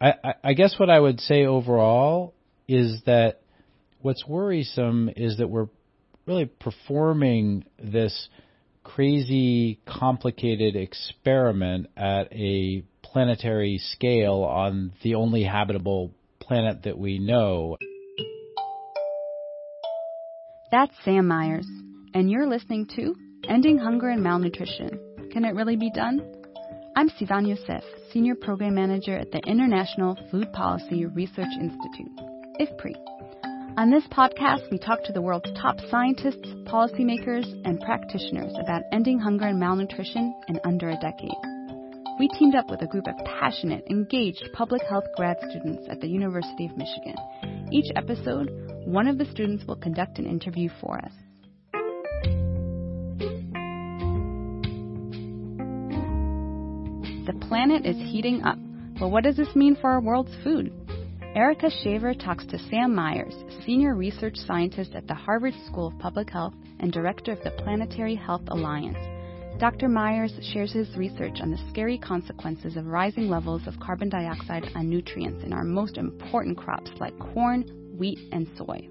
I, I, guess what I would say overall is that what's worrisome is that we're really performing this crazy, complicated experiment at a planetary scale on the only habitable planet that we know. That's Sam Myers, and you're listening to Ending Hunger and Malnutrition. Can it really be done? I'm Sivan Yosef, Senior Program Manager at the International Food Policy Research Institute, IFPRI. On this podcast, we talk to the world's top scientists, policymakers, and practitioners about ending hunger and malnutrition in under a decade. We teamed up with a group of passionate, engaged public health grad students at the University of Michigan. Each episode, one of the students will conduct an interview for us. The planet is heating up, but what does this mean for our world's food? Erika Shaver talks to Sam Myers, Senior Research Scientist at the Harvard School of Public Health and Director of the Planetary Health Alliance. Dr. Myers shares his research on the scary consequences of rising levels of carbon dioxide on nutrients in our most important crops like corn, wheat, and soy.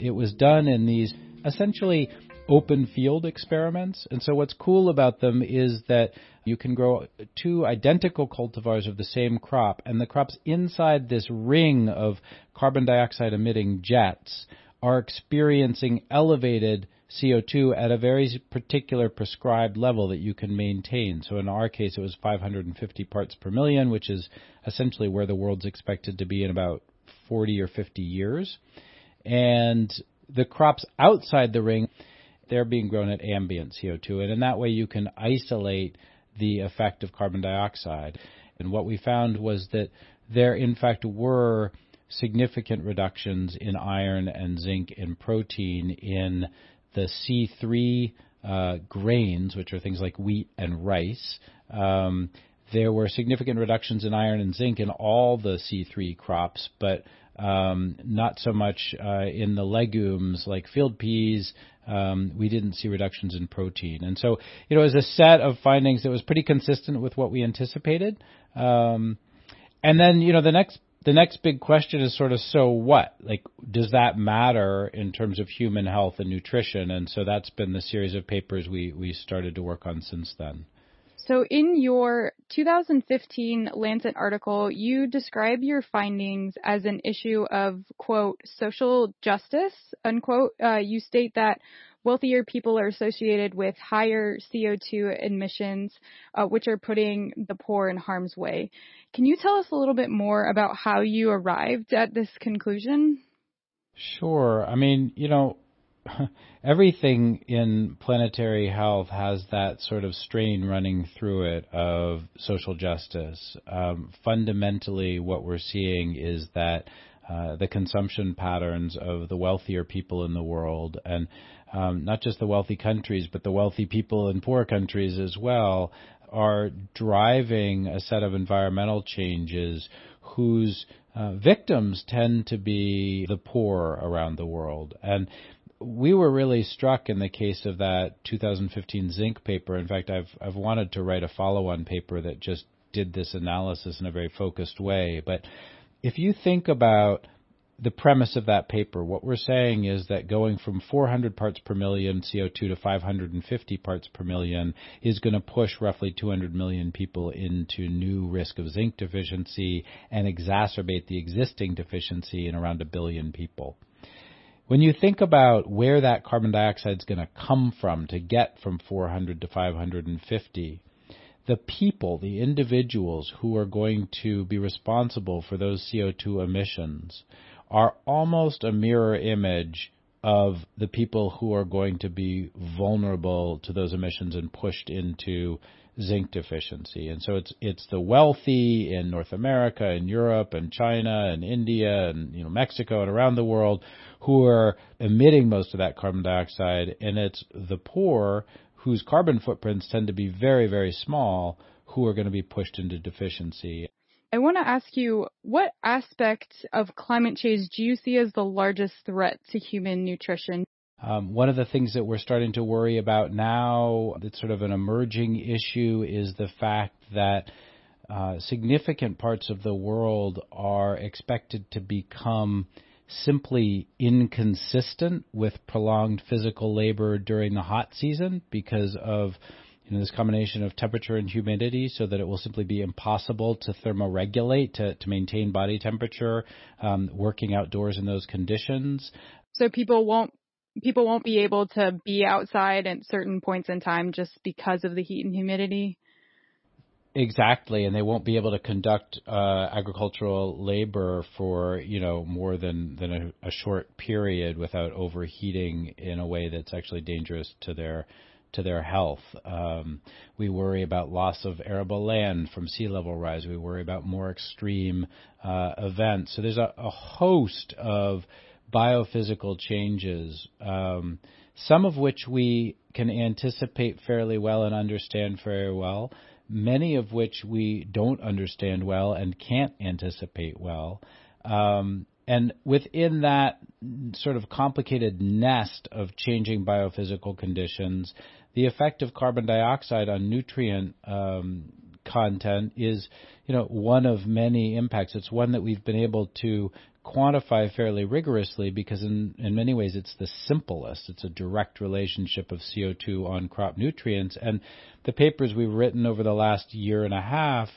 It was done in these essentially open field experiments. And so what's cool about them is that you can grow two identical cultivars of the same crop, and the crops inside this ring of carbon dioxide emitting jets are experiencing elevated CO2 at a very particular prescribed level that you can maintain. So in our case, it was 550 parts per million, which is essentially where the world's expected to be in about 40 or 50 years. And the crops outside the ring, they're being grown at ambient CO2, and in that way you can isolate the effect of carbon dioxide. And what we found was that there, in fact, were significant reductions in iron and zinc and protein in the C3 uh, grains, which are things like wheat and rice. Um, there were significant reductions in iron and zinc in all the C3 crops, but um, not so much uh, in the legumes like field peas. Um, we didn't see reductions in protein, and so you know, it was a set of findings that was pretty consistent with what we anticipated. Um, and then you know, the next the next big question is sort of so what? Like, does that matter in terms of human health and nutrition? And so that's been the series of papers we we started to work on since then. So, in your 2015 Lancet article, you describe your findings as an issue of, quote, social justice, unquote. Uh, you state that wealthier people are associated with higher CO2 emissions, uh, which are putting the poor in harm's way. Can you tell us a little bit more about how you arrived at this conclusion? Sure. I mean, you know, everything in planetary health has that sort of strain running through it of social justice. Um, fundamentally, what we're seeing is that uh, the consumption patterns of the wealthier people in the world, and um, not just the wealthy countries, but the wealthy people in poor countries as well, are driving a set of environmental changes whose uh, victims tend to be the poor around the world. And we were really struck in the case of that 2015 zinc paper. In fact, I've I've wanted to write a follow-on paper that just did this analysis in a very focused way. But if you think about the premise of that paper, what we're saying is that going from 400 parts per million CO2 to 550 parts per million is going to push roughly 200 million people into new risk of zinc deficiency and exacerbate the existing deficiency in around a billion people. When you think about where that carbon dioxide is going to come from to get from 400 to 550, the people, the individuals who are going to be responsible for those CO2 emissions are almost a mirror image of the people who are going to be vulnerable to those emissions and pushed into zinc deficiency. And so it's it's the wealthy in North America and Europe and China and India and you know Mexico and around the world who are emitting most of that carbon dioxide and it's the poor whose carbon footprints tend to be very very small who are going to be pushed into deficiency. I want to ask you what aspect of climate change do you see as the largest threat to human nutrition? Um, one of the things that we're starting to worry about now, that's sort of an emerging issue, is the fact that uh, significant parts of the world are expected to become simply inconsistent with prolonged physical labor during the hot season because of you know, this combination of temperature and humidity so that it will simply be impossible to thermoregulate to, to maintain body temperature um, working outdoors in those conditions. So people won't people won't be able to be outside at certain points in time just because of the heat and humidity. Exactly, and they won't be able to conduct uh, agricultural labor for you know more than than a, a, short period without overheating in a way that's actually dangerous to their to their health. Um, we worry about loss of arable land from sea level rise. We worry about more extreme uh, events. So there's a, a, host of biophysical changes, um, some of which we can anticipate fairly well and understand very well many of which we don't understand well and can't anticipate well. Um, and within that sort of complicated nest of changing biophysical conditions, the effect of carbon dioxide on nutrient um, content is, you know, one of many impacts. It's one that we've been able to quantify fairly rigorously because in, in many ways it's the simplest. It's a direct relationship of CO2 on crop nutrients. And the papers we've written over the last year and a half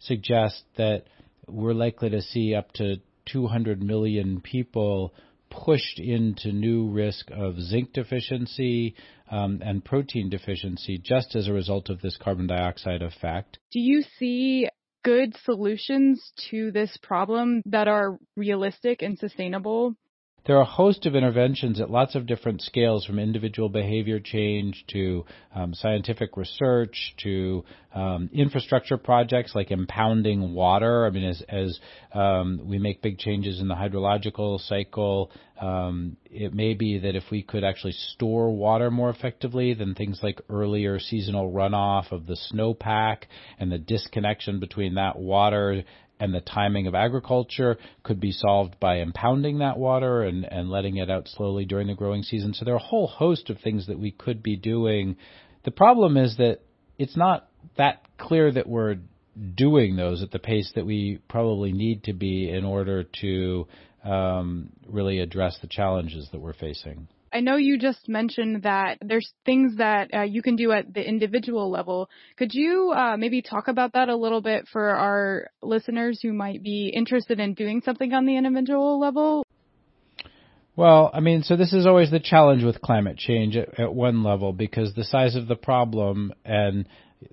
suggest that we're likely to see up to 200 million people pushed into new risk of zinc deficiency um, and protein deficiency just as a result of this carbon dioxide effect. Do you see good solutions to this problem that are realistic and sustainable? There are a host of interventions at lots of different scales, from individual behavior change to um, scientific research to um, infrastructure projects like impounding water. I mean, as, as um, we make big changes in the hydrological cycle, um, it may be that if we could actually store water more effectively, then things like earlier seasonal runoff of the snowpack and the disconnection between that water and the timing of agriculture could be solved by impounding that water and, and letting it out slowly during the growing season. So there are a whole host of things that we could be doing. The problem is that it's not that clear that we're doing those at the pace that we probably need to be in order to um, really address the challenges that we're facing. I know you just mentioned that there's things that uh, you can do at the individual level. Could you uh, maybe talk about that a little bit for our listeners who might be interested in doing something on the individual level? Well, I mean, so this is always the challenge with climate change at, at one level because the size of the problem and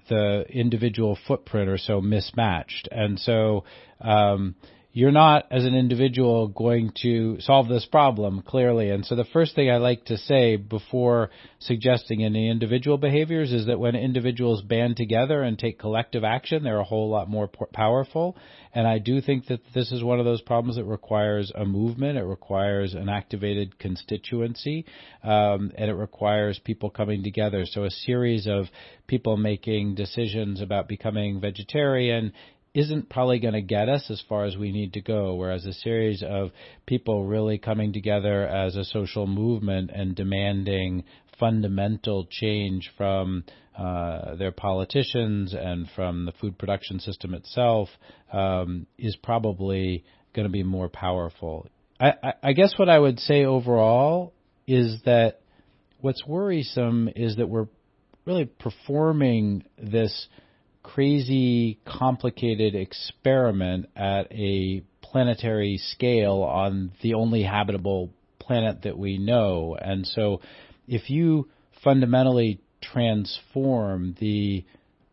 the individual footprint are so mismatched. And so, um, you're not as an individual going to solve this problem clearly. And so the first thing I like to say before suggesting any individual behaviors is that when individuals band together and take collective action, they're a whole lot more powerful. And I do think that this is one of those problems that requires a movement. It requires an activated constituency, um, and it requires people coming together. So a series of people making decisions about becoming vegetarian isn't probably going to get us as far as we need to go, whereas a series of people really coming together as a social movement and demanding fundamental change from uh, their politicians and from the food production system itself um, is probably going to be more powerful. I, I, I guess what I would say overall is that what's worrisome is that we're really performing this crazy, complicated experiment at a planetary scale on the only habitable planet that we know. And so if you fundamentally transform the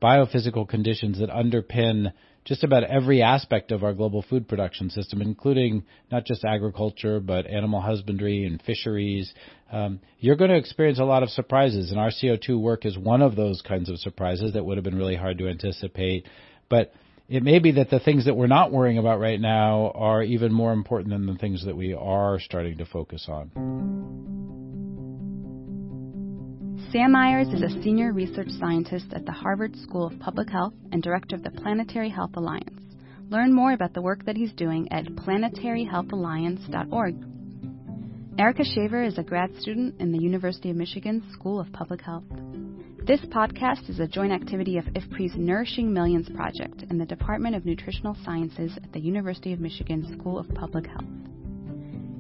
biophysical conditions that underpin just about every aspect of our global food production system, including not just agriculture, but animal husbandry and fisheries, um, you're going to experience a lot of surprises. And our CO2 work is one of those kinds of surprises that would have been really hard to anticipate. But it may be that the things that we're not worrying about right now are even more important than the things that we are starting to focus on. Sam Myers is a senior research scientist at the Harvard School of Public Health and director of the Planetary Health Alliance. Learn more about the work that he's doing at planetaryhealthalliance.org. Erika Shaver is a grad student in the University of Michigan School of Public Health. This podcast is a joint activity of IFPRI's Nourishing Millions project and the Department of Nutritional Sciences at the University of Michigan School of Public Health.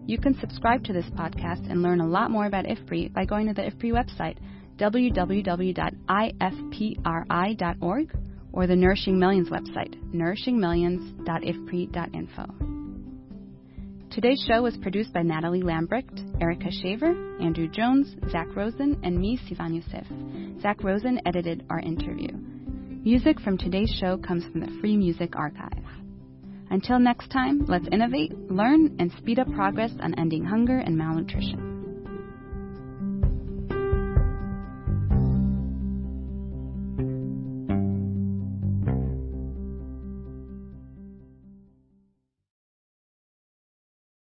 You can subscribe to this podcast and learn a lot more about IFPRI by going to the IFPRI website, www.ifpri.org, or the Nourishing Millions website, nourishingmillions.ifpri.info. Today's show was produced by Nathalie Lambrecht, Erika Shaver, Andrew Jones, Zach Rosen, and me, Sivan Yosef. Zach Rosen edited our interview. Music from today's show comes from the Free Music Archive. Until next time, let's innovate, learn, and speed up progress on ending hunger and malnutrition.